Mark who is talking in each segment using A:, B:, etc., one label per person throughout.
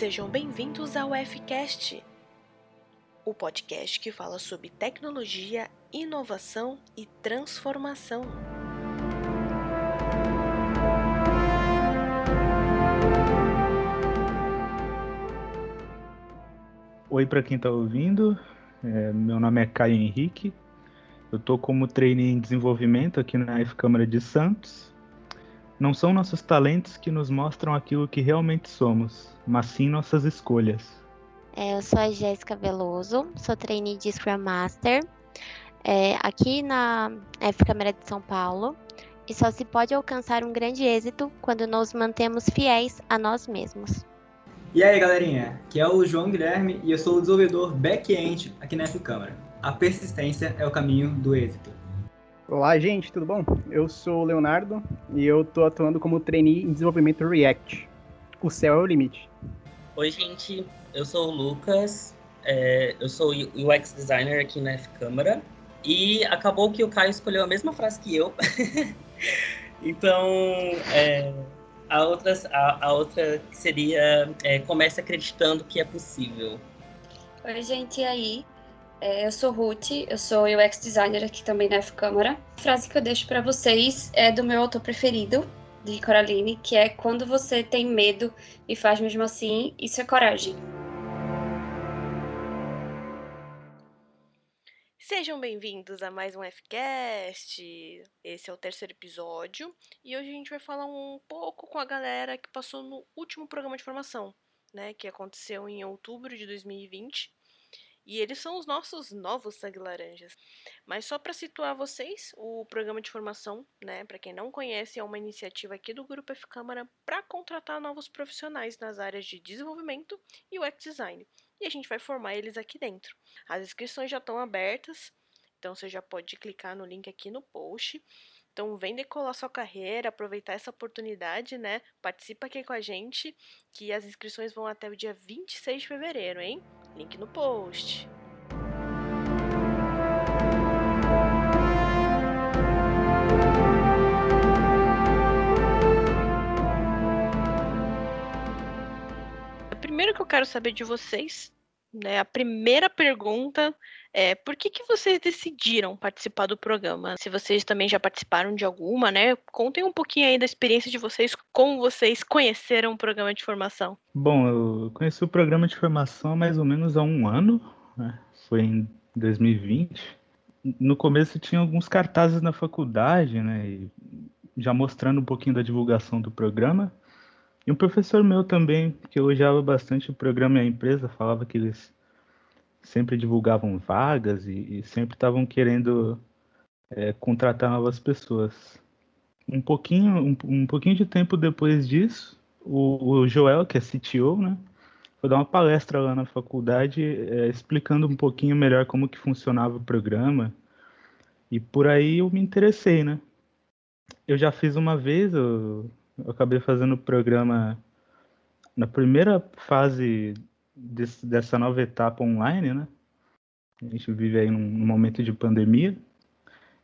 A: Sejam bem-vindos ao Fcast, o podcast que fala sobre tecnologia, inovação e transformação.
B: Oi para quem está ouvindo, é, meu nome é Caio Henrique, eu estou como trainee em desenvolvimento aqui na F Câmara de Santos. Não são nossos talentos que nos mostram aquilo que realmente somos, mas sim nossas escolhas.
C: É, eu sou a Jéssica Veloso, sou trainee de Scrum Master é, aqui na F Câmara de São Paulo. E só se pode alcançar um grande êxito quando nos mantemos fiéis a nós mesmos.
D: E aí, galerinha? Aqui é o João Guilherme e eu sou o desenvolvedor back-end aqui na F Câmara. A persistência é o caminho do êxito.
E: Olá, gente, tudo bom? Eu sou o Leonardo e eu tô atuando como trainee em desenvolvimento React. O céu é o limite.
F: Oi, gente, eu sou o Lucas, é, eu sou UX designer aqui na F Câmara e acabou que o Caio escolheu a mesma frase que eu. então, é, a, outra, a, a, outra seria é, comece acreditando que é possível.
G: Oi, gente, e aí? É, eu sou Ruth, eu sou UX designer aqui também na F Câmara. A frase que eu deixo para vocês é do meu autor preferido, de Coraline, que é quando você tem medo e faz mesmo assim, isso é coragem.
A: Sejam bem-vindos a mais um Fcast. Esse é o terceiro episódio e hoje a gente vai falar um pouco com a galera que passou no último programa de formação, né, que aconteceu em outubro de 2020 e eles são os nossos novos sangue laranjas. Mas só para situar vocês, o programa de formação, né, para quem não conhece, é uma iniciativa aqui do Grupo F Câmara para contratar novos profissionais nas áreas de desenvolvimento e UX design. E a gente vai formar eles aqui dentro. As inscrições já estão abertas, então você já pode clicar no link aqui no post. Então, vem decolar sua carreira, aproveitar essa oportunidade, né? Participa aqui com a gente, que as inscrições vão até o dia 26 de fevereiro, hein? Link no post. Primeiro que eu quero saber de vocês, né? A primeira pergunta é por que, que vocês decidiram participar do programa? Se vocês também já participaram de alguma, né? Contem um pouquinho aí da experiência de vocês, como vocês conheceram o programa de formação.
B: Bom, eu conheci o programa de formação há mais ou menos há um ano, né? Foi em 2020. No começo tinha alguns cartazes na faculdade, né? Já mostrando um pouquinho da divulgação do programa. E um professor meu também, que elogiava bastante o programa e a empresa, falava que eles sempre divulgavam vagas e, e sempre estavam querendo é, contratar novas pessoas. Um pouquinho, um, um, pouquinho de tempo depois disso, o, o, Joel, que é CTO, né, foi dar uma palestra lá na faculdade é, explicando um pouquinho melhor como que funcionava o programa. E por aí eu me interessei, né? Eu já fiz uma vez, eu eu acabei fazendo o programa na primeira fase desse, dessa nova etapa online, né? A gente vive aí num, num, momento de pandemia.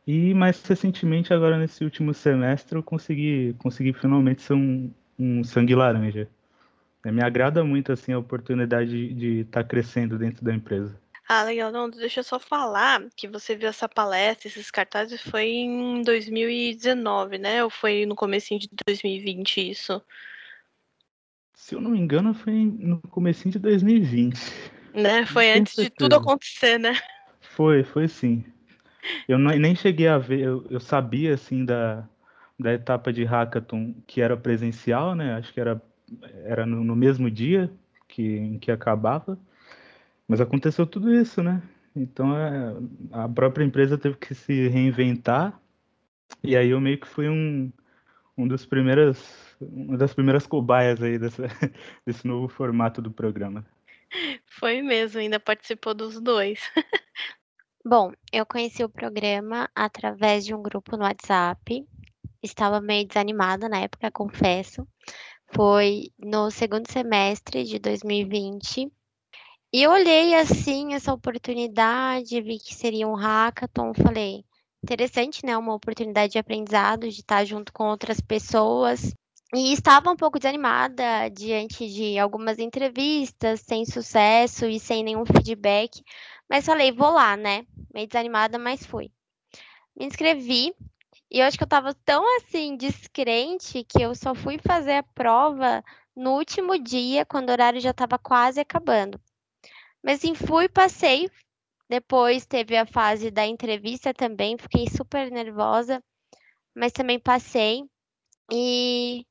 B: E mais recentemente, agora nesse último semestre, eu consegui, consegui finalmente ser um, um sangue laranja. Me agrada muito assim a oportunidade de estar tá crescendo dentro da empresa.
A: Ah, legal. Não, deixa eu só falar que você viu essa palestra, esses cartazes, foi em 2019, né? Ou foi no comecinho de 2020 isso?
B: Se eu não me engano, foi no comecinho de 2020.
A: Né? Foi antes de tudo acontecer, né?
B: Foi, foi sim. Eu não, nem cheguei a ver, eu, eu sabia, assim, da, da etapa de hackathon que era presencial, né? Acho que era, era no, no mesmo dia que, que acabava. Mas aconteceu tudo isso, né? Então é, a própria empresa teve que se reinventar. E aí eu meio que fui um, um dos primeiros, uma das primeiras cobaias aí dessa, desse novo formato do programa.
A: Foi mesmo, ainda participou dos dois.
C: Bom, eu conheci o programa através de um grupo no WhatsApp. Estava meio desanimada na época, confesso. Foi no segundo semestre de 2020 e eu olhei assim essa oportunidade, vi que seria um hackathon, falei, interessante, né? Uma oportunidade de aprendizado, de estar junto com outras pessoas. E estava um pouco desanimada diante de algumas entrevistas, sem sucesso e sem nenhum feedback, mas falei, vou lá, né? Meio desanimada, mas fui. Me inscrevi e eu acho que eu estava tão assim descrente que eu só fui fazer a prova no último dia, quando o horário já estava quase acabando. Mas assim, fui, passei. Depois teve a fase da entrevista também, fiquei super nervosa, mas também passei. E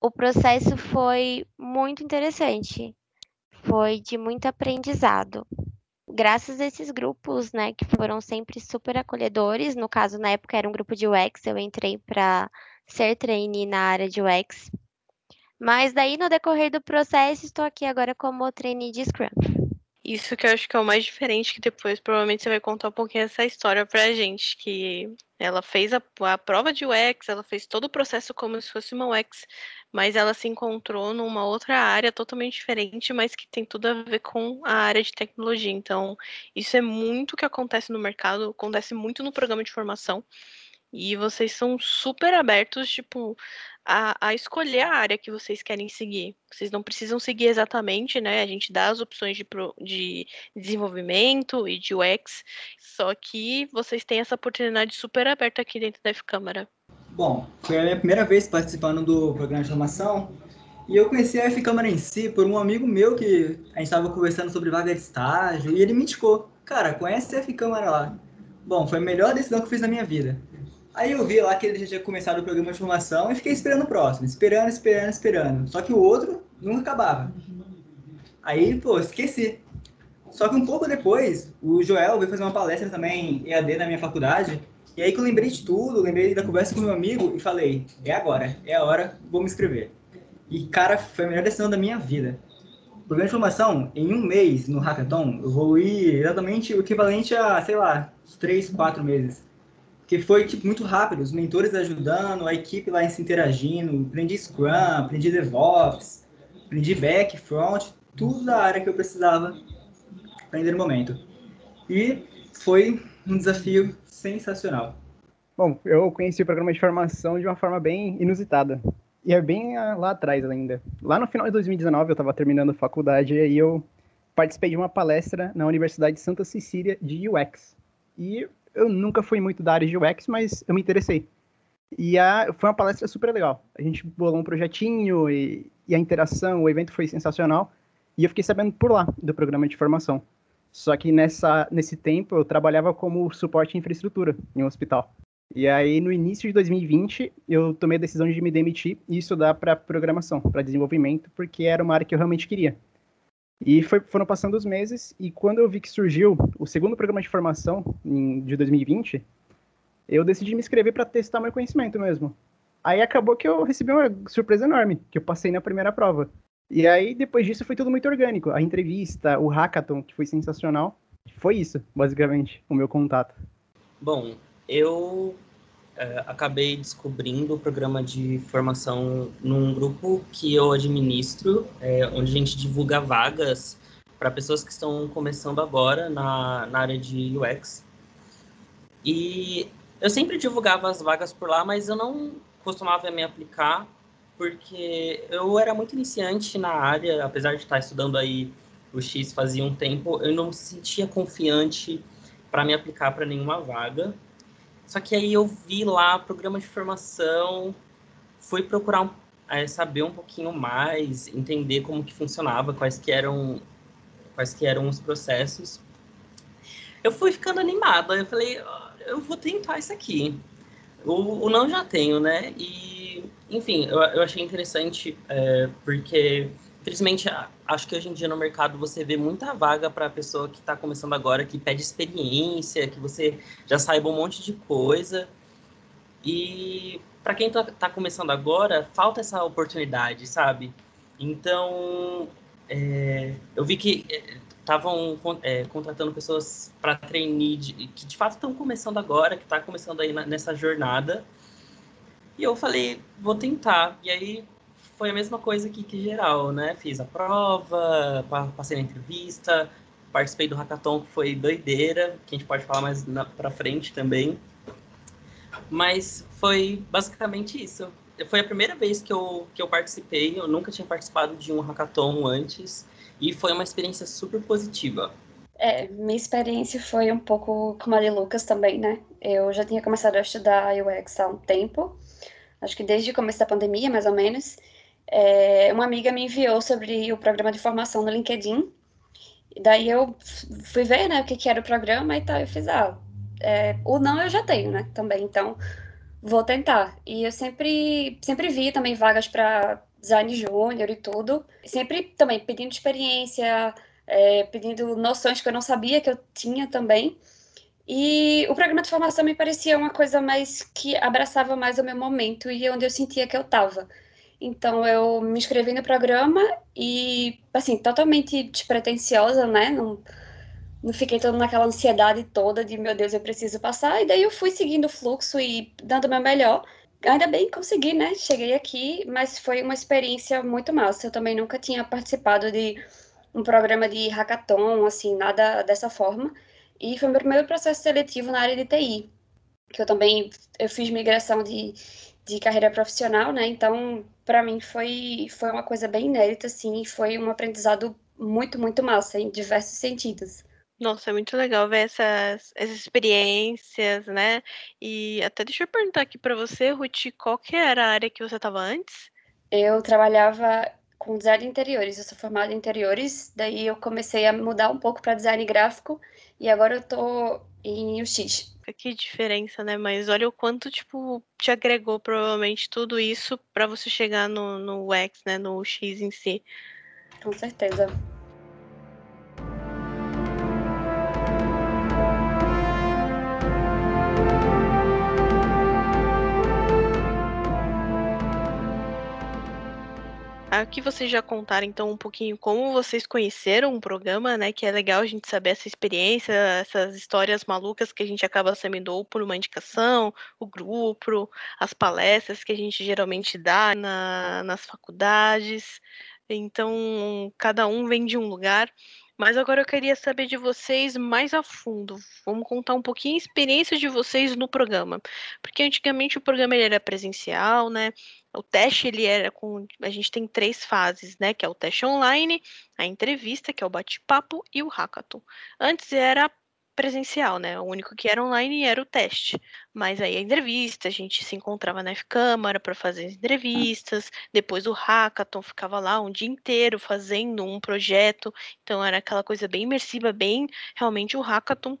C: o processo foi muito interessante. Foi de muito aprendizado. Graças a esses grupos, né, que foram sempre super acolhedores, no caso, na época era um grupo de UX, eu entrei para ser trainee na área de UX. Mas daí, no decorrer do processo, estou aqui agora como trainee de Scrum.
A: Isso que eu acho que é o mais diferente, que depois provavelmente você vai contar um pouquinho essa história pra gente, que ela fez a, a prova de UX, ela fez todo o processo como se fosse uma UX, mas ela se encontrou numa outra área totalmente diferente, mas que tem tudo a ver com a área de tecnologia. Então, isso é muito que acontece no mercado, acontece muito no programa de formação. E vocês são super abertos, tipo, a, a, escolher a área que vocês querem seguir. Vocês não precisam seguir exatamente, né? A gente dá as opções de, pro, de desenvolvimento e de UX, só que vocês têm essa oportunidade super aberta aqui dentro da F-Câmara.
D: Bom, foi a minha primeira vez participando do programa de formação e eu conheci a F-Câmara em si por um amigo meu que a gente estava conversando sobre vaga de estágio e ele me indicou, cara, conhece a F-Câmara lá. Bom, foi a melhor decisão que eu fiz na minha vida. Aí eu vi lá que ele já tinha começado o programa de formação e fiquei esperando o próximo, esperando, esperando, esperando. Só que o outro nunca acabava. Aí, pô, esqueci. Só que um pouco depois, o Joel veio fazer uma palestra também EAD na minha faculdade. E aí que eu lembrei de tudo, lembrei da conversa com meu amigo e falei, é agora, é a hora, vou me inscrever. E, cara, foi a melhor decisão da minha vida. O programa de formação, em um mês no Hackathon, eu evolui exatamente o equivalente a, sei lá, três, quatro meses que foi tipo, muito rápido, os mentores ajudando, a equipe lá se interagindo, aprendi Scrum, aprendi DevOps, aprendi Back, Front, tudo da área que eu precisava aprender no momento. E foi um desafio sensacional.
E: Bom, eu conheci o programa de formação de uma forma bem inusitada. E é bem ah, lá atrás ainda. Lá no final de 2019, eu estava terminando a faculdade e eu participei de uma palestra na Universidade de Santa Cecília de UX. E eu nunca fui muito da área de UX, mas eu me interessei. E a, foi uma palestra super legal. A gente bolou um projetinho e, e, a interação, o evento foi sensacional. E eu fiquei sabendo por lá do programa de formação. Só que nessa, nesse tempo eu trabalhava como suporte em infraestrutura em um hospital. E aí no início de 2020 eu tomei a decisão de me demitir e estudar para programação, para desenvolvimento, porque era uma área que eu realmente queria. E foi, foram passando os meses, e quando eu vi que surgiu o segundo programa de formação em, de 2020, eu decidi me inscrever para testar meu conhecimento mesmo. Aí acabou que eu recebi uma surpresa enorme, que eu passei na primeira prova. E aí, depois disso, foi tudo muito orgânico. A entrevista, o hackathon, que foi sensacional. Foi isso, basicamente, o meu contato.
F: Bom, eu é, acabei descobrindo o programa de formação num grupo que eu administro, é, onde a gente divulga vagas para pessoas que estão começando agora na, na área de UX. E eu sempre divulgava as vagas por lá, mas eu não costumava me aplicar, porque eu era muito iniciante na área, apesar de estar estudando aí o X fazia um tempo, eu não me sentia confiante para me aplicar para nenhuma vaga. Só que aí eu vi lá programa de formação, fui procurar um, é, saber um pouquinho mais, entender como que funcionava, quais que eram quais que eram os processos. Eu fui ficando animada, eu falei, eu vou tentar isso aqui. O, o não já tenho, né? E, enfim, eu, eu achei interessante é, porque Infelizmente, acho que hoje em dia no mercado você vê muita vaga para a pessoa que está começando agora, que pede experiência, que você já saiba um monte de coisa. E para quem está tá começando agora, falta essa oportunidade, sabe? Então, é, eu vi que estavam é, é, contratando pessoas para treinar que de fato estão começando agora, que está começando aí nessa jornada. E eu falei, vou tentar. E aí foi a mesma coisa que, que geral, né? Fiz a prova, passei na entrevista, participei do hackathon que foi doideira, que a gente pode falar mais na, pra frente também. Mas foi basicamente isso. foi a primeira vez que eu, que eu participei, eu nunca tinha participado de um hackathon antes, e foi uma experiência super positiva.
G: É, minha experiência foi um pouco como a de Lucas também, né? Eu já tinha começado a estudar UX há um tempo, acho que desde o começo da pandemia, mais ou menos. É, uma amiga me enviou sobre o programa de formação no LinkedIn, e daí eu fui ver, né, o que, que era o programa e tal, eu fiz, ah, é, o não eu já tenho, né, também, então vou tentar. E eu sempre, sempre vi também vagas para design júnior e tudo, sempre também pedindo experiência, é, pedindo noções que eu não sabia que eu tinha também. E o programa de formação me parecia uma coisa mais que abraçava mais o meu momento e onde eu sentia que eu estava. Então eu me inscrevi no programa e, assim, totalmente despretensiosa, né? Não, não fiquei toda naquela ansiedade toda de, meu Deus, eu preciso passar. E daí eu fui seguindo o fluxo e dando o meu melhor. Ainda bem consegui, né? Cheguei aqui, mas foi uma experiência muito massa. Eu também nunca tinha participado de um programa de hackathon, assim, nada dessa forma. E foi meu primeiro processo seletivo na área de TI, que eu também eu fiz migração de, de carreira profissional, né? Então, para mim foi foi uma coisa bem inédita, assim, foi um aprendizado muito, muito massa em diversos sentidos.
A: Nossa, é muito legal ver essas, essas experiências, né? E até deixa eu perguntar aqui para você, Ruth, qual que era a área que você estava antes?
G: Eu trabalhava com design de interiores, eu sou formada em interiores, daí eu comecei a mudar um pouco para design gráfico e agora eu tô em UX.
A: Que diferença, né? Mas olha o quanto, tipo, te agregou provavelmente tudo isso para você chegar no, no UX, né? No UX em si.
G: Com certeza.
A: Aqui vocês já contaram então um pouquinho como vocês conheceram o programa, né? Que é legal a gente saber essa experiência, essas histórias malucas que a gente acaba sabendo por uma indicação, o grupo, as palestras que a gente geralmente dá na, nas faculdades. Então, cada um vem de um lugar. Mas agora eu queria saber de vocês mais a fundo. Vamos contar um pouquinho a experiência de vocês no programa. Porque antigamente o programa era presencial, né? O teste ele era com a gente tem três fases, né, que é o teste online, a entrevista, que é o bate-papo e o hackathon. Antes era presencial, né? O único que era online era o teste. Mas aí a entrevista, a gente se encontrava na F-Câmara para fazer as entrevistas, depois o hackathon ficava lá um dia inteiro fazendo um projeto. Então era aquela coisa bem imersiva, bem realmente o hackathon.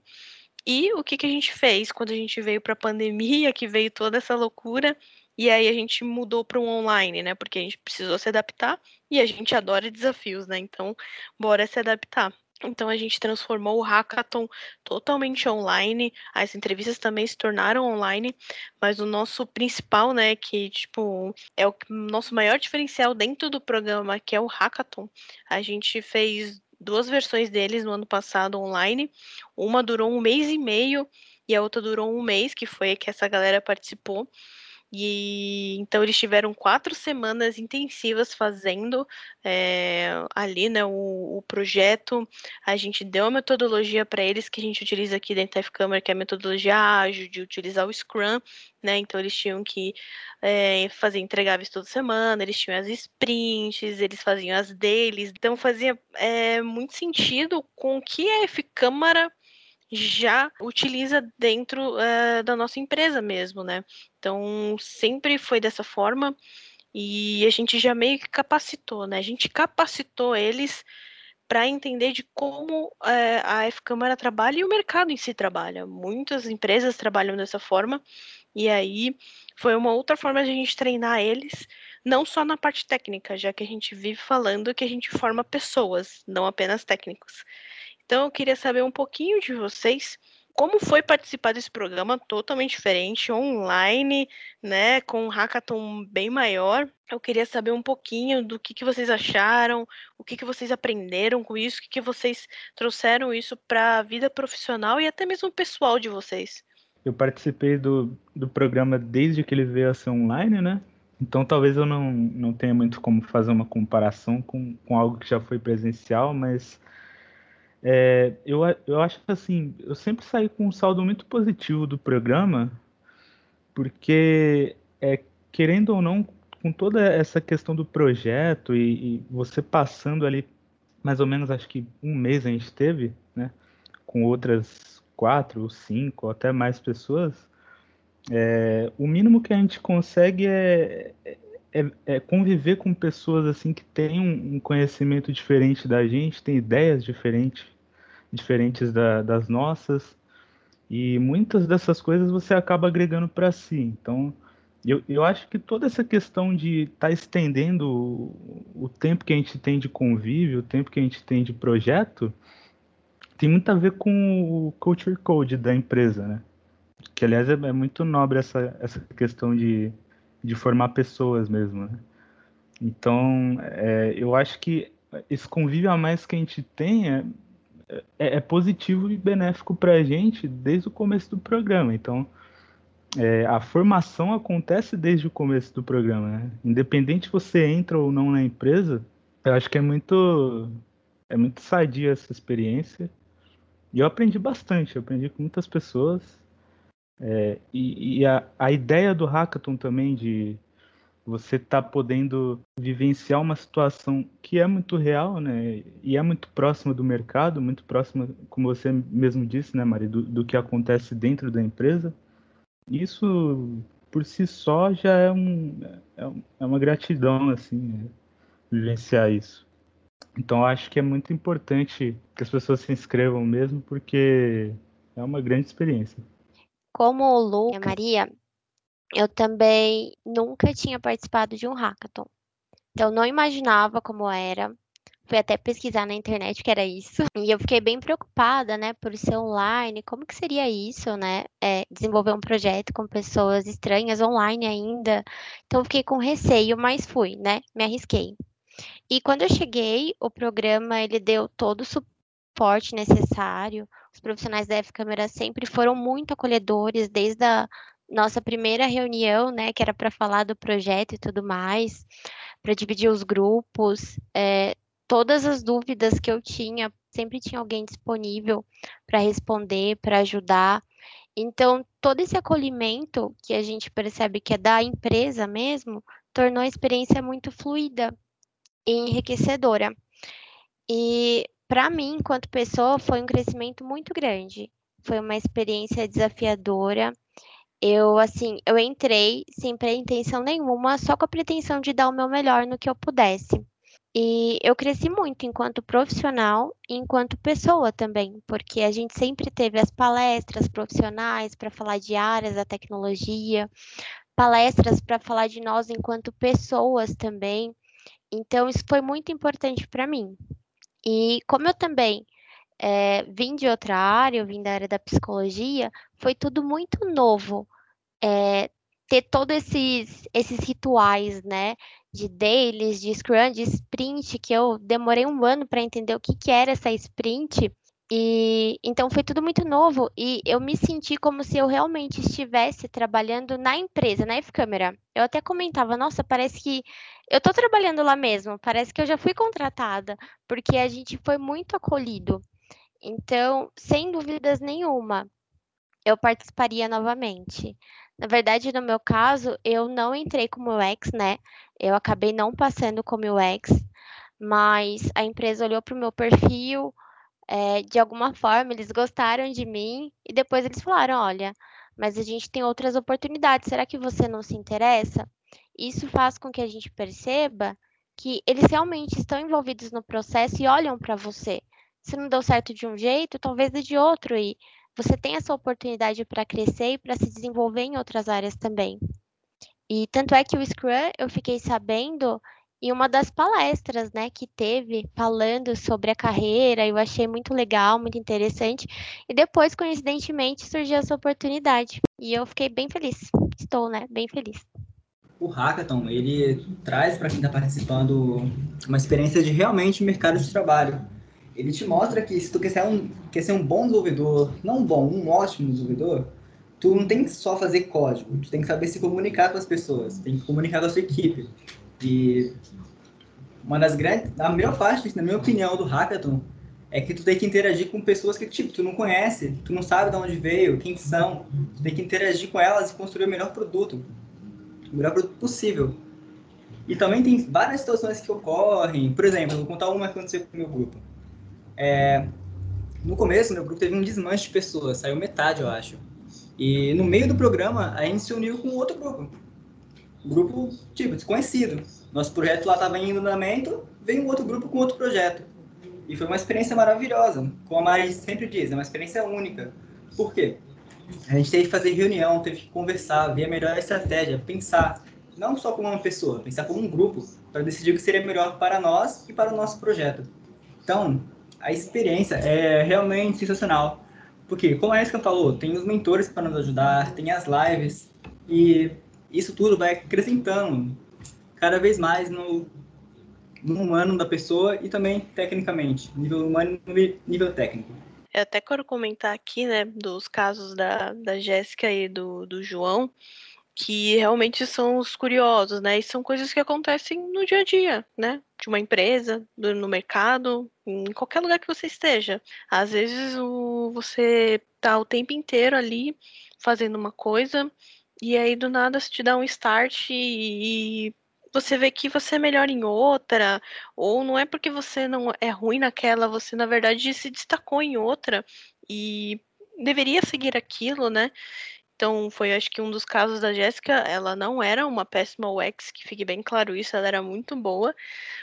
A: E o que, que a gente fez quando a gente veio para a pandemia, que veio toda essa loucura? E aí a gente mudou para um online, né? Porque a gente precisou se adaptar e a gente adora desafios, né? Então, bora se adaptar. Então a gente transformou o hackathon totalmente online. As entrevistas também se tornaram online, mas o nosso principal, né, que tipo é o nosso maior diferencial dentro do programa, que é o hackathon. A gente fez duas versões deles no ano passado online. Uma durou um mês e meio e a outra durou um mês, que foi que essa galera participou. E então eles tiveram quatro semanas intensivas fazendo é, ali né, o, o, projeto. A gente deu a metodologia para eles que a gente utiliza aqui dentro da F-Câmara, que é a metodologia ágil, de utilizar o Scrum, né? Então eles tinham que é, fazer entregáveis toda semana, eles tinham as sprints, eles faziam as deles. Então fazia é, muito sentido com o que a F-Câmara já utiliza dentro uh, da nossa empresa mesmo, né? Então, sempre foi dessa forma e a gente já meio que capacitou, né? A gente capacitou eles para entender de como uh, a F-Câmara trabalha e o mercado em si trabalha. Muitas empresas trabalham dessa forma e aí foi uma outra forma de a gente treinar eles, não só na parte técnica, já que a gente vive falando que a gente forma pessoas, não apenas técnicos. Então eu queria saber um pouquinho de vocês. Como foi participar desse programa totalmente diferente, online, né, com um hackathon bem maior? Eu queria saber um pouquinho do que, que vocês acharam, o que, que vocês aprenderam com isso, o que, que vocês trouxeram isso para a vida profissional e até mesmo pessoal de vocês.
B: Eu participei do, do programa desde que ele veio a ser online, né? Então talvez eu não, não tenha muito como fazer uma comparação com, com algo que já foi presencial, mas é, eu, eu acho assim, eu sempre saí com um saldo muito positivo do programa, porque é, querendo ou não, com toda essa questão do projeto e, e, você passando ali, mais ou menos, acho que um mês a gente teve, né? Com outras quatro ou cinco, ou até mais pessoas, é, o mínimo que a gente consegue é, é, é, conviver com pessoas assim que têm um, um, conhecimento diferente da gente, têm ideias diferentes, diferentes da, das nossas, e muitas dessas coisas você acaba agregando para si. Então, eu, eu acho que toda essa questão de estar tá estendendo o, o tempo que a gente tem de convívio, o tempo que a gente tem de projeto, tem muito a ver com o culture code da empresa, né? Que, aliás, é, é muito nobre essa, essa questão de, de formar pessoas mesmo, né? Então, é, eu acho que esse convívio a mais que a gente tem é, é, é positivo e benéfico para a gente desde o começo do programa. Então, é, a formação acontece desde o começo do programa, né? Independente se você entra ou não na empresa, eu acho que é muito é muito sadia essa experiência. E eu aprendi bastante, eu aprendi com muitas pessoas. É, e, e a, a, ideia do hackathon também de você estar tá podendo vivenciar uma situação que é muito real, né? E é muito próxima do mercado, muito próxima, como você mesmo disse, né, Mari, do, do que acontece dentro da empresa. Isso por si só já é, um, é, é uma gratidão, assim, né? vivenciar isso. Então acho que é muito importante que as pessoas se inscrevam mesmo, porque é uma grande experiência.
C: Como o Lu e a Maria, eu também nunca tinha participado de um hackathon. Então, não imaginava como era. Fui até pesquisar na internet que era isso. E eu fiquei bem preocupada, né, por ser online. Como que seria isso, né? É, desenvolver um projeto com pessoas estranhas online ainda. Então, fiquei com receio, mas fui, né? Me arrisquei. E quando eu cheguei, o programa ele deu todo o suporte necessário. Os profissionais da F-Câmera sempre foram muito acolhedores, desde a nossa primeira reunião, né, que era para falar do projeto e tudo mais, para dividir os grupos, é, todas as dúvidas que eu tinha, sempre tinha alguém disponível para responder, para ajudar. Então, todo esse acolhimento que a gente percebe que é da empresa mesmo, tornou a experiência muito fluida e enriquecedora. E para mim, enquanto pessoa, foi um crescimento muito grande. Foi uma experiência desafiadora eu, assim, eu entrei sem pretensão nenhuma, só com a pretensão de dar o meu melhor no que eu pudesse. E eu cresci muito enquanto profissional e enquanto pessoa também, porque a gente sempre teve as palestras profissionais para falar de áreas da tecnologia, palestras para falar de nós enquanto pessoas também. Então, isso foi muito importante para mim. E como eu também é, vim de outra área, eu vim da área da psicologia, foi tudo muito novo. É, ter todos esses, esses rituais, né? De dailies, de scrum, de sprint, que eu demorei um ano para entender o que, que era essa sprint. E então foi tudo muito novo e eu me senti como se eu realmente estivesse trabalhando na empresa, na F-Câmera. Eu até comentava, nossa, parece que eu estou trabalhando lá mesmo, parece que eu já fui contratada, porque a gente foi muito acolhido. Então, sem dúvidas nenhuma, eu participaria novamente. Na verdade, no meu caso, eu não entrei como UX, né? Eu acabei não passando como UX, mas a empresa olhou para o meu perfil, é, de alguma forma eles gostaram de mim e depois eles falaram: olha, mas a gente tem outras oportunidades, será que você não se interessa? Isso faz com que a gente perceba que eles realmente estão envolvidos no processo e olham para você se não deu certo de um jeito, talvez dê de outro. E você tem essa oportunidade para crescer e para se desenvolver em outras áreas também. E tanto é que o Scrum eu fiquei sabendo em uma das palestras, né, que teve falando sobre a carreira, eu achei muito legal, muito interessante. E depois, coincidentemente, surgiu essa oportunidade. E eu fiquei bem feliz. Estou, né, bem feliz.
D: O hackathon, ele traz para quem está participando uma experiência de realmente mercado de trabalho ele te mostra que se tu quer ser um, quer ser um bom desenvolvedor, não um bom, um ótimo desenvolvedor, tu não tem que só fazer código, tu tem que saber se comunicar com as pessoas, tem que comunicar com a sua equipe. E uma das grandes, a melhor parte, na minha opinião, do hackathon é que tu tem que interagir com pessoas que tipo tu não conhece, tu não sabe de onde veio, quem são, tu tem que interagir com elas e construir o melhor produto. o melhor produto possível. E também tem várias situações que ocorrem. Por exemplo, vou contar uma que aconteceu com o meu grupo. É, no começo, meu grupo teve um desmanche de pessoas, saiu metade, eu acho. E no meio do programa, a gente se uniu com outro grupo. Grupo, tipo, desconhecido. Nosso projeto lá estava em andamento, veio um outro grupo com outro projeto. E foi uma experiência maravilhosa. Como a Mari sempre diz, é uma experiência única. Por quê? A gente teve que fazer reunião, teve que conversar, ver a melhor estratégia, pensar, não só como uma pessoa, pensar como um grupo, para decidir o que seria melhor para nós e para o nosso projeto. Então, a experiência é realmente sensacional. Porque, como a Erika falou, tem os mentores para nos ajudar, tem as lives, e isso tudo vai acrescentando cada vez mais no, no humano da pessoa e também tecnicamente, nível humano e nível técnico.
A: Eu até quero comentar aqui, né, dos casos da, da Jéssica e do, do João, que realmente são os curiosos, né? E são coisas que acontecem no dia a dia, né? De uma empresa, no mercado, em qualquer lugar que você esteja. Às vezes o, você tá o tempo inteiro ali fazendo uma coisa e aí do nada se te dá um start e, você vê que você é melhor em outra, ou não é porque você não é ruim naquela, você na verdade se destacou em outra e deveria seguir aquilo, né? Então, foi acho que um dos casos da Jéssica, ela não era uma péssima UX, que fique bem claro isso, ela era muito boa,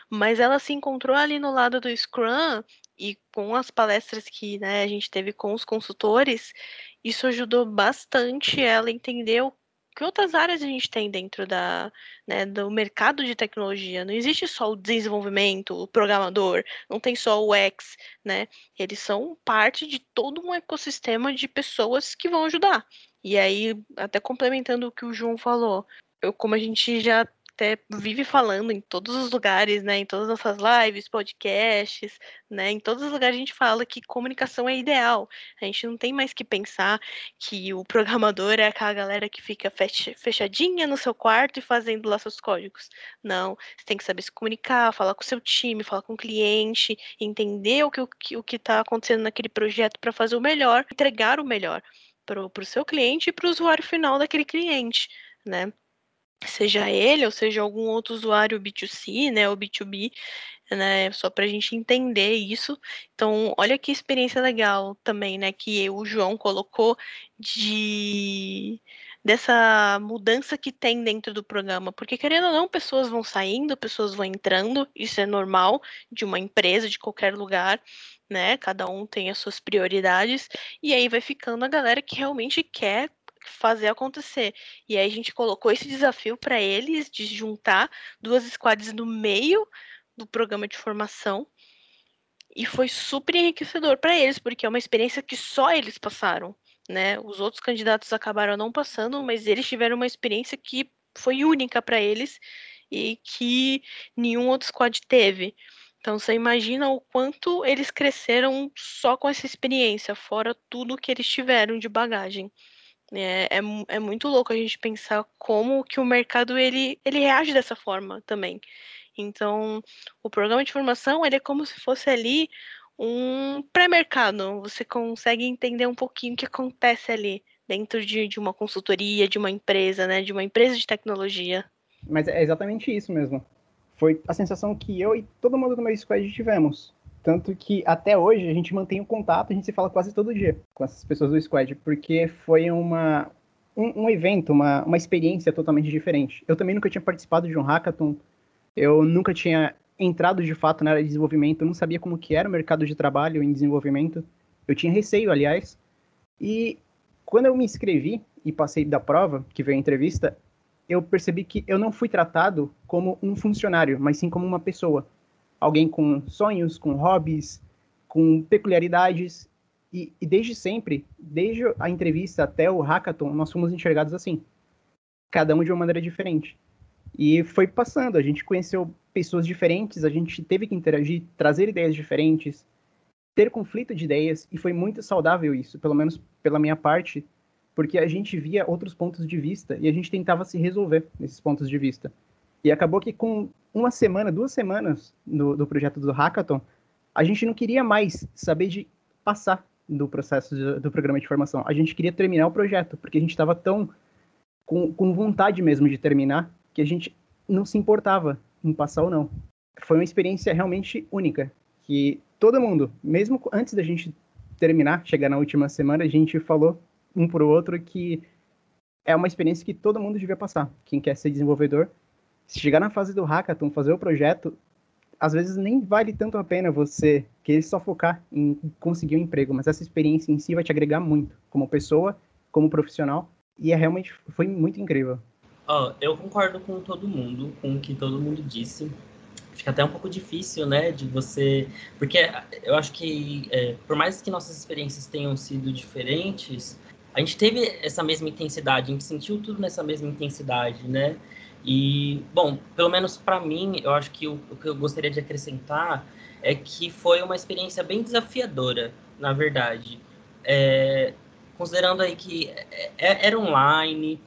A: mas ela se encontrou ali no lado do Scrum e com as palestras que né, a gente teve com os consultores, isso ajudou bastante ela a entender o que outras áreas a gente tem dentro da, né, do mercado de tecnologia. Não existe só o desenvolvimento, o programador, não tem só o UX, né? Eles são parte de todo um ecossistema de pessoas que vão ajudar. E aí, até complementando o que o João falou, eu, como a gente já até vive falando em todos os lugares, né, em todas as nossas lives, podcasts, né, em todos os lugares a gente fala que comunicação é ideal. A gente não tem mais que pensar que o programador é aquela galera que fica fechadinha no seu quarto e fazendo lá seus códigos. Não, você tem que saber se comunicar, falar com o seu time, falar com o cliente, entender o que o que está acontecendo naquele projeto para fazer o melhor, entregar o melhor para o seu cliente e para o usuário final daquele cliente, né? Seja ele ou seja algum outro usuário B2C, né, ou B2B, né, só para a gente entender isso. Então, olha que experiência legal também, né, que o João colocou de dessa mudança que tem dentro do programa, porque querendo ou não, pessoas vão saindo, pessoas vão entrando, isso é normal de uma empresa, de qualquer lugar, né? Cada um tem as suas prioridades, e aí vai ficando a galera que realmente quer fazer acontecer. E aí a gente colocou esse desafio para eles de juntar duas squads no meio do programa de formação. E foi super enriquecedor para eles, porque é uma experiência que só eles passaram, né? Os outros candidatos acabaram não passando, mas eles tiveram uma experiência que foi única para eles e que nenhum outro squad teve. Então você imagina o quanto eles cresceram só com essa experiência, fora tudo que eles tiveram de bagagem. É, é, é, muito louco a gente pensar como que o mercado ele, ele reage dessa forma também. Então, o programa de formação ele é como se fosse ali um pré-mercado. Você consegue entender um pouquinho o que acontece ali dentro de, de uma consultoria, de uma empresa, né? De uma empresa de tecnologia.
E: Mas é exatamente isso mesmo foi a sensação que eu e todo mundo do meu squad tivemos. Tanto que até hoje a gente mantém o contato, a gente se fala quase todo dia com essas pessoas do squad, porque foi uma, um, um evento, uma, uma experiência totalmente diferente. Eu também nunca tinha participado de um hackathon, eu nunca tinha entrado de fato na área de desenvolvimento, eu não sabia como que era o mercado de trabalho em desenvolvimento. Eu tinha receio, aliás. E quando eu me inscrevi e passei da prova, que veio a entrevista, eu percebi que eu não fui tratado como um funcionário, mas sim como uma pessoa. Alguém com sonhos, com hobbies, com peculiaridades. E, e desde sempre, desde a entrevista até o hackathon, nós fomos enxergados assim. Cada um de uma maneira diferente. E foi passando, a gente conheceu pessoas diferentes, a gente teve que interagir, trazer ideias diferentes, ter conflito de ideias, e foi muito saudável isso, pelo menos pela minha parte, porque a gente via outros pontos de vista e a gente tentava se resolver nesses pontos de vista. E acabou que com uma semana, duas semanas do, do projeto do Hackathon, a gente não queria mais saber de passar do processo de, do programa de formação. A gente queria terminar o projeto, porque a gente estava tão com, com vontade mesmo de terminar, que a gente não se importava em passar ou não. Foi uma experiência realmente única, que todo mundo, mesmo antes da gente terminar, chegar na última semana, a gente falou um pro outro que é uma experiência que todo mundo devia passar. Quem quer ser desenvolvedor, se chegar na fase do hackathon, fazer o projeto, às vezes nem vale tanto a pena você querer só focar em conseguir um emprego, mas essa experiência em si vai te agregar muito, como pessoa, como profissional, e é realmente foi muito incrível.
F: Eu concordo com todo mundo, com o que todo mundo disse. Fica até um pouco difícil, né, de você... Porque eu acho que, é, por mais que nossas experiências tenham sido diferentes, a gente teve essa mesma intensidade, a gente sentiu tudo nessa mesma intensidade, né? E, bom, pelo menos para mim, eu acho que o, o, que eu gostaria de acrescentar é que foi uma experiência bem desafiadora, na verdade. É, considerando aí que é, é, era online,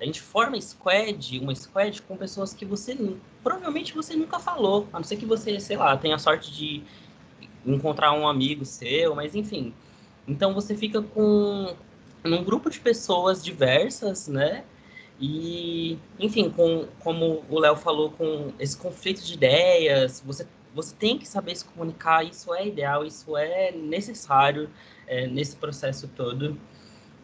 F: a gente forma squad, uma squad com pessoas que você provavelmente você nunca falou, a não ser que você, sei lá, tenha a sorte de encontrar um amigo seu, mas enfim. Então você fica com num grupo de pessoas diversas, né? E, enfim, com, como o Léo falou, com esse conflito de ideias, você, você tem que saber se comunicar, isso é ideal, isso é necessário é, nesse processo todo.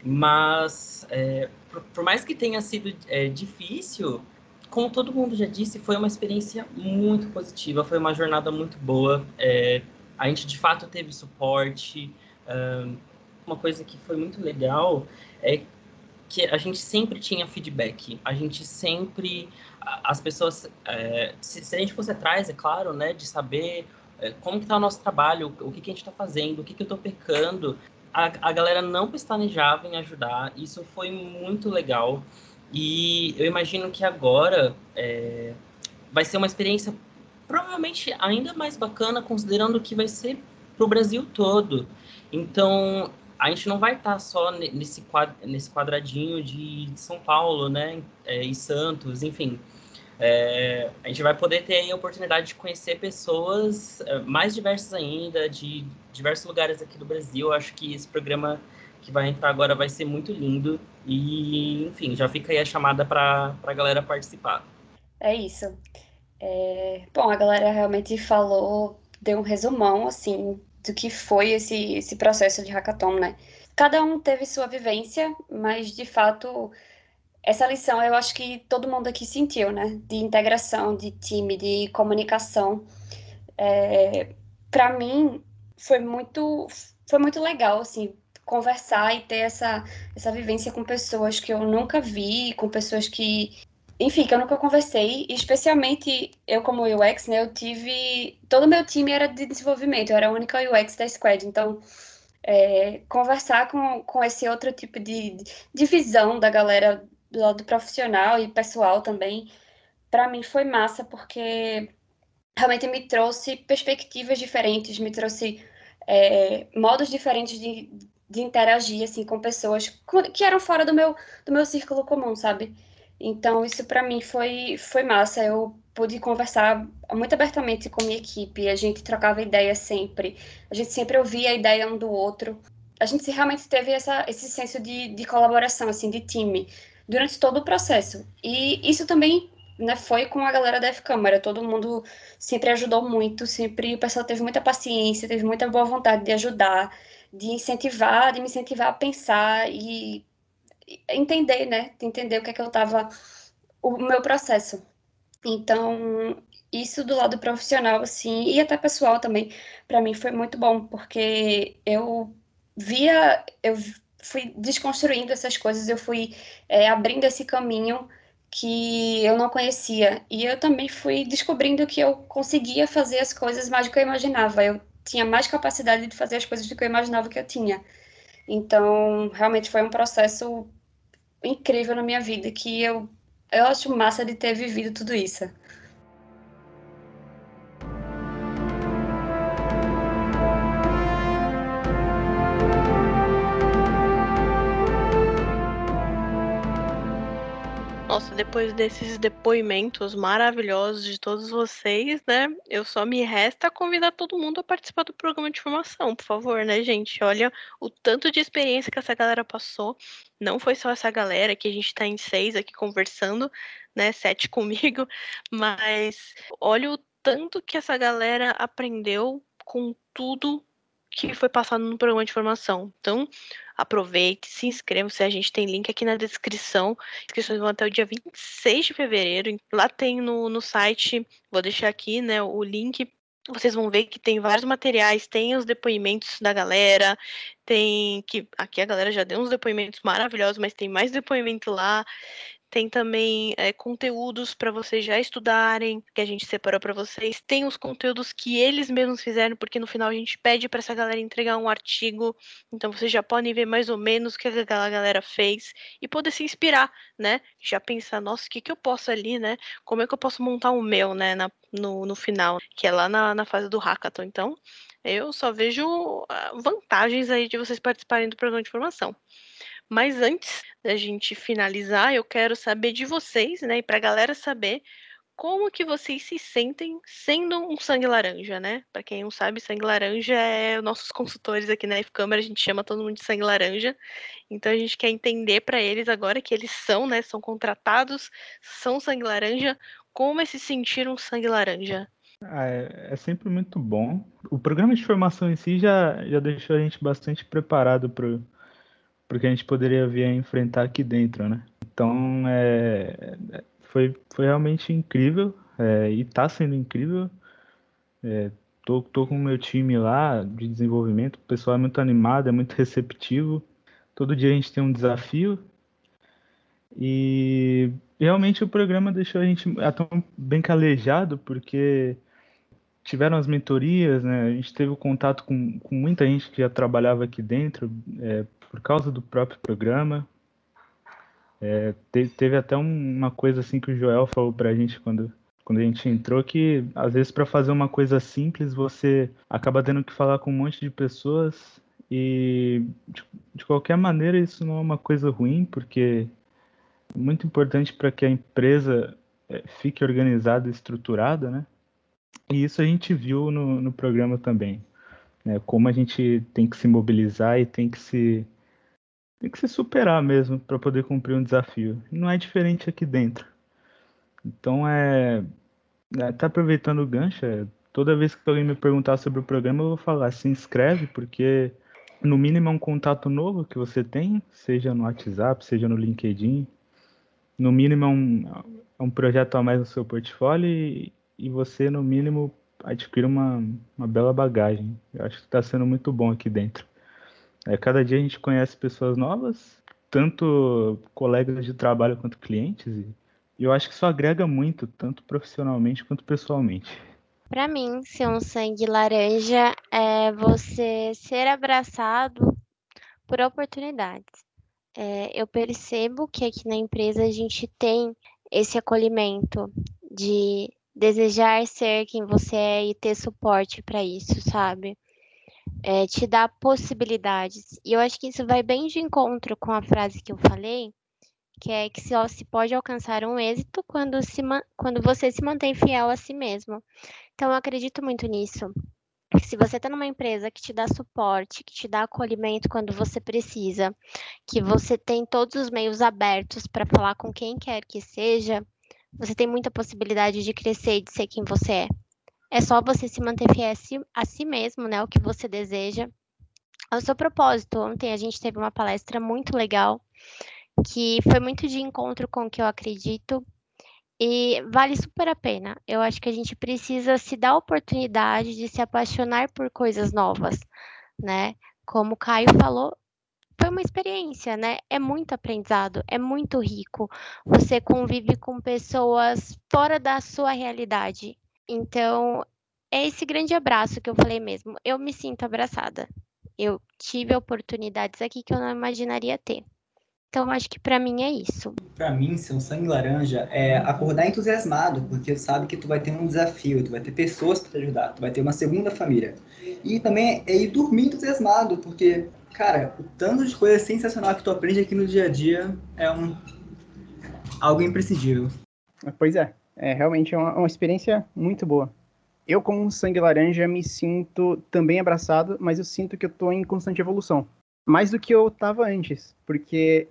F: Mas, é, por, por, mais que tenha sido é, difícil, como todo mundo já disse, foi uma experiência muito positiva, foi uma jornada muito boa. É, a gente, de fato, teve suporte. Um, uma coisa que foi muito legal é que a gente sempre tinha feedback, a gente sempre, as pessoas, é, se, se, a gente fosse atrás, é claro, né, de saber é, como que tá o nosso trabalho, o que, que a gente está fazendo, o que, que eu estou pecando, a, a galera não pestanejava em ajudar, isso foi muito legal, e eu imagino que agora é, vai ser uma experiência provavelmente ainda mais bacana, considerando que vai ser para o Brasil todo. Então, a gente não vai estar só nesse, quad, nesse quadradinho de São Paulo, né, é, e Santos, enfim. É, a gente vai poder ter a oportunidade de conhecer pessoas é, mais diversas ainda, de diversos lugares aqui do Brasil. Acho que esse programa que vai entrar agora vai ser muito lindo. E, enfim, já fica aí a chamada para a galera participar.
G: É isso. É, bom, a galera realmente falou, deu um resumão, assim, do que foi esse, esse processo de hackathon, né? Cada um teve sua vivência, mas de fato essa lição eu acho que todo mundo aqui sentiu, né? De integração, de time, de comunicação. É, para mim foi muito foi muito legal assim conversar e ter essa essa vivência com pessoas que eu nunca vi, com pessoas que enfim, que eu nunca conversei, especialmente eu como UX, né, eu tive, todo o meu time era de desenvolvimento, eu era a única UX da Squad, então é, conversar com, com esse outro tipo de, de visão da galera do lado profissional e pessoal também, para mim foi massa, porque realmente me trouxe perspectivas diferentes, me trouxe é, modos diferentes de, de interagir, assim, com pessoas que eram fora do meu, do meu círculo comum, sabe? Então, isso para mim foi, foi massa. Eu pude conversar muito abertamente com minha equipe, a gente trocava ideias sempre, a gente sempre ouvia a ideia um do outro. A gente realmente teve essa, esse senso de, de colaboração, assim, de time, durante todo o processo. E isso também né, foi com a galera da F-Câmara. Todo mundo sempre ajudou muito, sempre o pessoal teve muita paciência, teve muita boa vontade de ajudar, de incentivar, de me incentivar a pensar e entender, né? Entender o que é que eu tava. o meu processo. Então, isso do lado profissional, assim, e até pessoal também, para mim foi muito bom, porque eu via, eu fui desconstruindo essas coisas, eu fui é, abrindo esse caminho que eu não conhecia. E eu também fui descobrindo que eu conseguia fazer as coisas mais do que eu imaginava. Eu tinha mais capacidade de fazer as coisas do que eu imaginava que eu tinha. Então, realmente foi um processo incrível na minha vida que eu, eu acho massa de ter vivido tudo isso.
A: Nossa, depois desses depoimentos maravilhosos de todos vocês, né? Eu só me resta convidar todo mundo a participar do programa de formação, por favor, né, gente? Olha o tanto de experiência que essa galera passou. Não foi só essa galera que a gente tá em seis aqui conversando, né? Sete comigo, mas olha o tanto que essa galera aprendeu com tudo que foi passado no programa de formação. Então, aproveite, se inscreva. Se a gente tem link aqui na descrição. Inscrições vão até o dia 26 de fevereiro. Lá tem no, no site, vou deixar aqui, né, o link vocês vão ver que tem vários materiais, tem os depoimentos da galera, tem que aqui a galera já deu uns depoimentos maravilhosos, mas tem mais depoimento lá. Tem também é, conteúdos para vocês já estudarem, que a gente separou para vocês. Tem os conteúdos que eles mesmos fizeram, porque no final a gente pede para essa galera entregar um artigo. Então vocês já podem ver mais ou menos o que aquela galera fez e poder se inspirar, né? Já pensar, nossa, o que, que eu posso ali, né? Como é que eu posso montar o meu, né? Na, no, no final, que é lá na, na fase do hackathon. Então, eu só vejo ah, vantagens aí de vocês participarem do programa de formação. Mas antes da gente finalizar, eu quero saber de vocês, né, e para a galera saber como que vocês se sentem sendo um sangue laranja, né? Para quem não sabe, sangue laranja é nossos consultores aqui na F-Câmara, a gente chama todo mundo de sangue laranja. Então a gente quer entender para eles agora que eles são, né, são contratados, são sangue laranja, como é se sentir um sangue laranja?
B: Ah, é, é, sempre muito bom. O programa de formação em si já, já deixou a gente bastante preparado para porque a gente poderia vir a enfrentar aqui dentro, né? Então, é, foi, foi realmente incrível é, e está sendo incrível. É, tô, tô com o meu time lá de desenvolvimento, o pessoal é muito animado, é muito receptivo. Todo dia a gente tem um desafio e realmente o programa deixou a gente bem calejado, porque tiveram as mentorias, né? A gente teve o contato com, com muita gente que já trabalhava aqui dentro, é, por causa do próprio programa. É, teve, teve, até uma coisa assim que o Joel falou pra gente quando, quando a gente entrou, que às vezes para fazer uma coisa simples você acaba tendo que falar com um monte de pessoas e de, de qualquer maneira isso não é uma coisa ruim, porque é muito importante para que a empresa é, fique organizada e estruturada, né? E isso a gente viu no, no programa também. Né? Como a gente tem que se mobilizar e tem que se tem que se superar mesmo para poder cumprir um desafio. não é diferente aqui dentro. Então é, tá aproveitando o gancho. É, toda vez que alguém me perguntar sobre o programa, eu vou falar se inscreve, porque no mínimo é um contato novo que você tem, seja no WhatsApp, seja no LinkedIn. No mínimo é um, é um projeto a mais no seu portfólio e, e você, no mínimo, adquire uma, uma bela bagagem. Eu acho que está sendo muito bom aqui dentro. É, cada dia a gente conhece pessoas novas, tanto colegas de trabalho quanto clientes, e eu acho que isso agrega muito, tanto profissionalmente quanto pessoalmente.
C: Para mim, ser um sangue laranja é você ser abraçado por oportunidades. É, eu percebo que aqui na empresa a gente tem esse acolhimento de desejar ser quem você é e ter suporte para isso, sabe? É, te dá possibilidades. E eu acho que isso vai bem de encontro com a frase que eu falei, que é que só se pode alcançar um êxito quando, se, quando você se mantém fiel a si mesmo. Então, eu acredito muito nisso. Se você está numa empresa que te dá suporte, que te dá acolhimento quando você precisa, que você tem todos os meios abertos para falar com quem quer que seja, você tem muita possibilidade de crescer e de ser quem você é. É só você se manter fiel a si, mesmo, né? O que você deseja. Ao seu propósito. Ontem a gente teve uma palestra muito legal, que foi muito de encontro com o que eu acredito. E vale super a pena. Eu acho que a gente precisa se dar a oportunidade de se apaixonar por coisas novas, né? Como o Caio falou, foi uma experiência, né? É muito aprendizado, é muito rico. Você convive com pessoas fora da sua realidade. Então, é esse grande abraço que eu falei mesmo. Eu me sinto abraçada. Eu tive oportunidades aqui que eu não imaginaria ter. Então, acho que para mim é isso.
D: Para mim, ser um sangue laranja é acordar entusiasmado, porque sabe que tu vai ter um desafio, tu vai ter pessoas para te ajudar, tu vai ter uma segunda família. E também é ir dormir entusiasmado, porque, cara, o tanto de coisa sensacional que tu aprende aqui no dia a dia é um algo imprescindível.
E: Pois é, é realmente uma, uma experiência muito boa. Eu, como um sangue laranja, me sinto também abraçado, mas eu sinto que eu tô em constante evolução. Mais do que eu tava antes, porque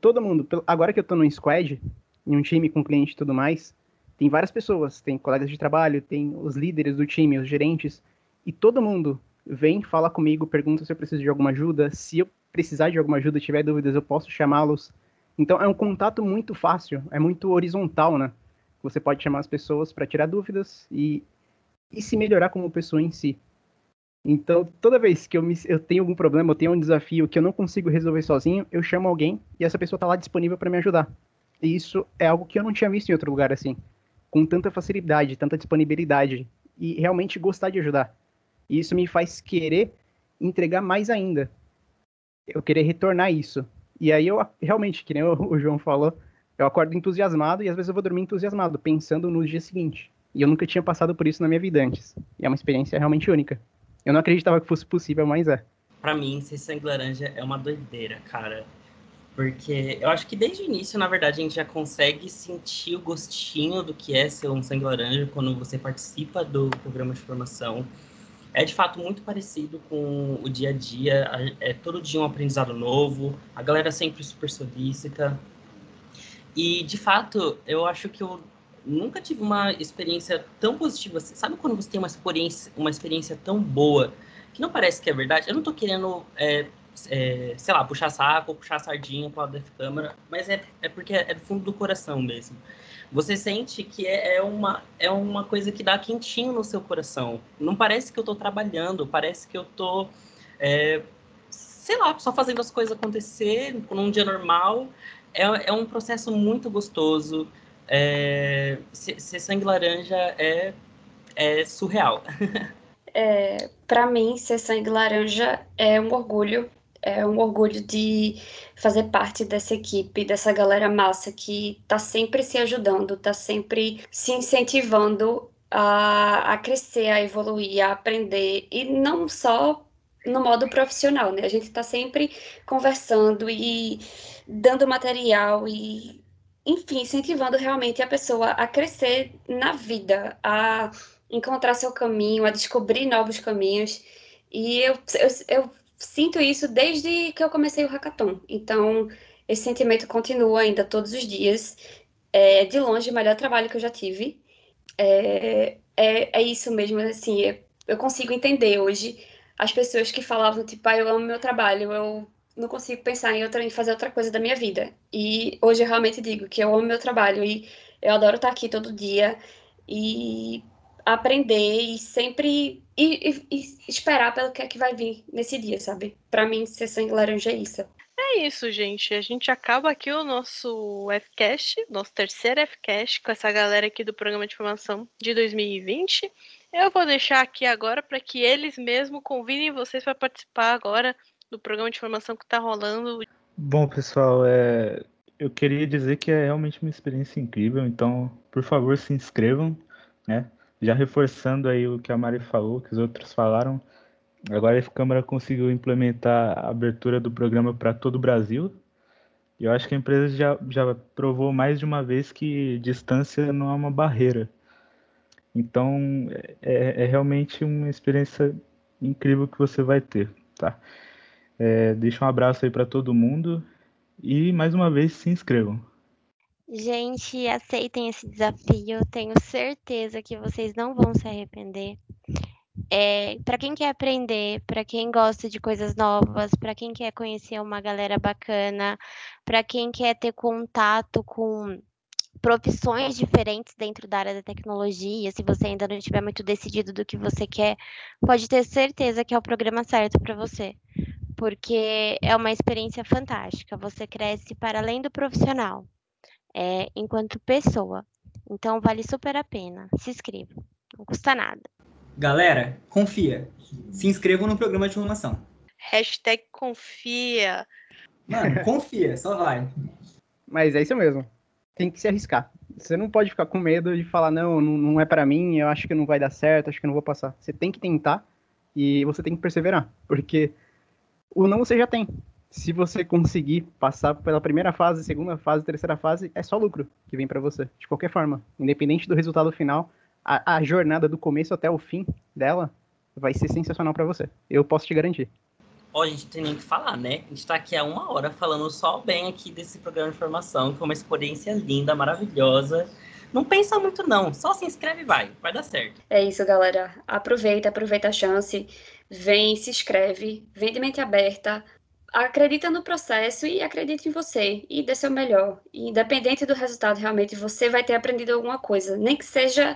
E: todo mundo, agora que eu tô no squad, em um time com cliente e tudo mais, tem várias pessoas, tem colegas de trabalho, tem os líderes do time, os gerentes, e todo mundo vem, fala comigo, pergunta se eu preciso de alguma ajuda, se eu precisar de alguma ajuda, tiver dúvidas, eu posso chamá-los. Então é um contato muito fácil, é muito horizontal, né? Você pode chamar as pessoas para tirar dúvidas e, e se melhorar como pessoa em si. Então, toda vez que eu, me, eu tenho algum problema, eu tenho um desafio que eu não consigo resolver sozinho, eu chamo alguém e essa pessoa está lá disponível para me ajudar. E isso é algo que eu não tinha visto em outro lugar assim, com tanta facilidade, tanta disponibilidade e realmente gostar de ajudar. E isso me faz querer entregar mais ainda. Eu querer retornar isso. E aí eu realmente, que nem o João falou, eu acordo entusiasmado e às vezes eu vou dormir entusiasmado, pensando no dia seguinte. E eu nunca tinha passado por isso na minha vida antes. E é uma experiência realmente única. Eu não acreditava que fosse possível, mas é.
F: Pra mim, ser sangue laranja é uma doideira, cara. Porque eu acho que desde o início, na verdade, a gente já consegue sentir o gostinho do que é ser um sangue laranja quando você participa do programa de formação. É de fato muito parecido com o dia a dia, é todo dia um aprendizado novo, a galera sempre super solícita. E de fato, eu acho que eu nunca tive uma experiência tão positiva. Sabe quando você tem uma experiência, uma experiência tão boa que não parece que é verdade? Eu não tô querendo é, é, sei lá, puxar saco puxar sardinha para a câmera, mas é, é porque é do fundo do coração mesmo. Você sente que é, é, uma, é uma coisa que dá quentinho no seu coração. Não parece que eu estou trabalhando, parece que eu estou, é, sei lá, só fazendo as coisas acontecer num dia normal. É, é um processo muito gostoso. É, ser, sangue laranja é, é surreal.
G: É, para mim, ser sangue laranja é um orgulho é um orgulho de fazer parte dessa equipe, dessa galera massa que está sempre se ajudando, está sempre se incentivando a, a crescer, a evoluir, a aprender, e não só no modo profissional, né? A gente está sempre conversando e dando material e, enfim, incentivando realmente a pessoa a crescer na vida, a encontrar seu caminho, a descobrir novos caminhos. E eu, eu, eu sinto isso desde que eu comecei o hackathon. Então, esse sentimento continua ainda todos os dias. É de longe o melhor trabalho que eu já tive. É, é, é isso mesmo, assim, é, eu consigo entender hoje as pessoas que falavam, tipo, ah, eu amo meu trabalho, eu não consigo pensar em, outra, em fazer outra coisa da minha vida. E hoje eu realmente digo que eu amo meu trabalho e eu adoro estar aqui todo dia e aprender e sempre e, e, e, esperar pelo que é que vai vir nesse dia, sabe? Para mim, ser sangue laranja é isso.
A: É isso, gente. A gente acaba aqui o nosso Fcast, nosso terceiro Fcast, com essa galera aqui do programa de formação de 2020. Eu vou deixar aqui agora para que eles mesmo convidem vocês para participar agora do programa de formação que está rolando.
B: Bom, pessoal, é... eu queria dizer que é realmente uma experiência incrível, então, por favor, se inscrevam, né? já reforçando aí o que a Mari falou, que os outros falaram, agora a Câmara conseguiu implementar a abertura do programa para todo o Brasil. E eu acho que a empresa já, já provou mais de uma vez que distância não é uma barreira. Então, é, é realmente uma experiência incrível que você vai ter, tá? É, deixa um abraço aí para todo mundo e mais uma vez se inscrevam.
C: Gente, aceitem esse desafio. Tenho certeza que vocês não vão se arrepender. É, para quem quer aprender, para quem gosta de coisas novas, para quem quer conhecer uma galera bacana, para quem quer ter contato com profissões diferentes dentro da área da tecnologia, se você ainda não estiver muito decidido do que você quer, pode ter certeza que é o programa certo para você, porque é uma experiência fantástica. Você cresce para além do profissional é, enquanto pessoa. Então vale super a pena. Se inscreva, não custa nada.
D: Galera, confia. Se inscrevam no programa de formação.
A: Hashtag confia.
D: Mano, confia, só vai.
E: Mas é isso mesmo. Tem que se arriscar. Você não pode ficar com medo de falar, não, não é para mim, eu acho que não vai dar certo, acho que não vou passar. Você tem que tentar e você tem que perseverar. Porque o não você já tem. se você conseguir passar pela primeira fase, segunda fase, terceira fase, é só lucro que vem para você, de qualquer forma. Independente do resultado final, a, a jornada do começo até o fim dela vai ser sensacional para você. Eu posso te garantir.
F: Ó, a gente tem nem que falar, né? A gente tá aqui há uma hora falando só bem aqui desse programa de formação, que foi uma experiência linda, maravilhosa. Não pensa muito não, só se inscreve e vai, vai dar certo.
G: É isso, galera. Aproveita, aproveita a chance, vem, se inscreve, vem de mente aberta, acredita no processo e acredita em você e dê seu melhor. E independente do resultado, realmente você vai ter aprendido alguma coisa, nem que seja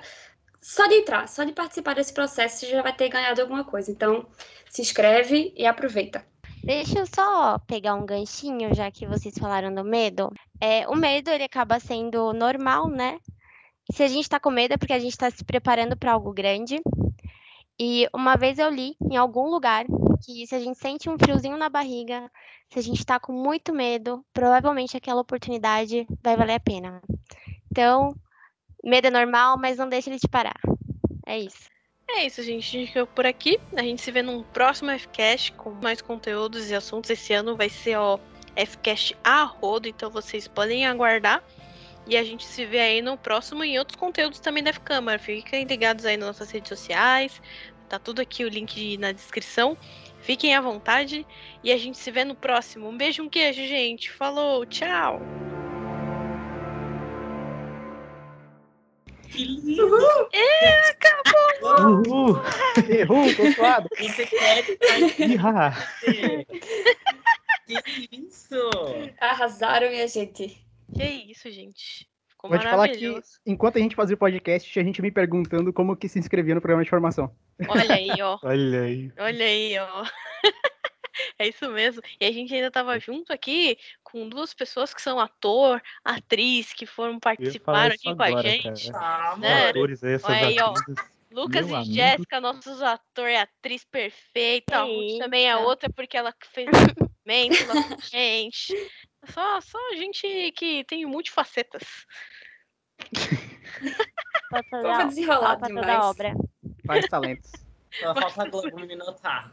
G: só de entrar, só de participar desse processo, você já vai ter ganhado alguma coisa. Então, se inscreve e aproveita.
C: Deixa eu só pegar um ganchinho, já que vocês falaram do medo. É, o medo, ele acaba sendo normal, né? Se a gente tá com medo é porque a gente tá se preparando para algo grande. E uma vez eu li em algum lugar que se a gente sente um friozinho na barriga, se a gente tá com muito medo, provavelmente aquela oportunidade vai valer a pena. Então, medo é normal, mas não deixa ele te parar. É isso.
A: É isso, gente. A gente ficou por aqui. A gente se vê num próximo Fcast com mais conteúdos e assuntos. Esse ano vai ser ó, Fcast a rodo, então vocês podem aguardar. E a gente se vê aí no próximo e em outros conteúdos também da F-Câmara. Fiquem ligados aí nas nossas redes sociais. Tá tudo aqui o link na descrição. Fiquem à vontade e a gente se vê no próximo. Um beijo, um queijo, gente. Falou, tchau.
F: Que lindo!
A: É, acabou!
B: Uhul!
E: Errou, tô suado.
F: Você quer! Que isso?
G: Arrasaram, minha gente.
A: Que isso, gente. Ficou
E: Vou te falar que, enquanto a gente fazia o podcast, tinha gente me perguntando como que se inscrevia no programa de formação.
A: Olha aí, ó.
B: Olha aí.
A: Olha aí, ó. É isso mesmo. E a gente ainda tava junto aqui com duas pessoas que são ator, atriz, que foram participar aqui
B: isso
A: com a
B: agora,
A: gente.
B: cara.
F: Ah,
A: Né?
B: Atores essas
A: Olha aí, ó.
B: atrizes.
A: Lucas
B: Meu
A: e
B: amigo.
A: Jéssica, nossos ator e atriz perfeita. A Ruth também é outra porque ela fez a gente. Só, só gente que tem multifacetas.
C: Toda
G: demais.
C: a obra.
E: Vários talentos.
F: Só falta a Globo me notar.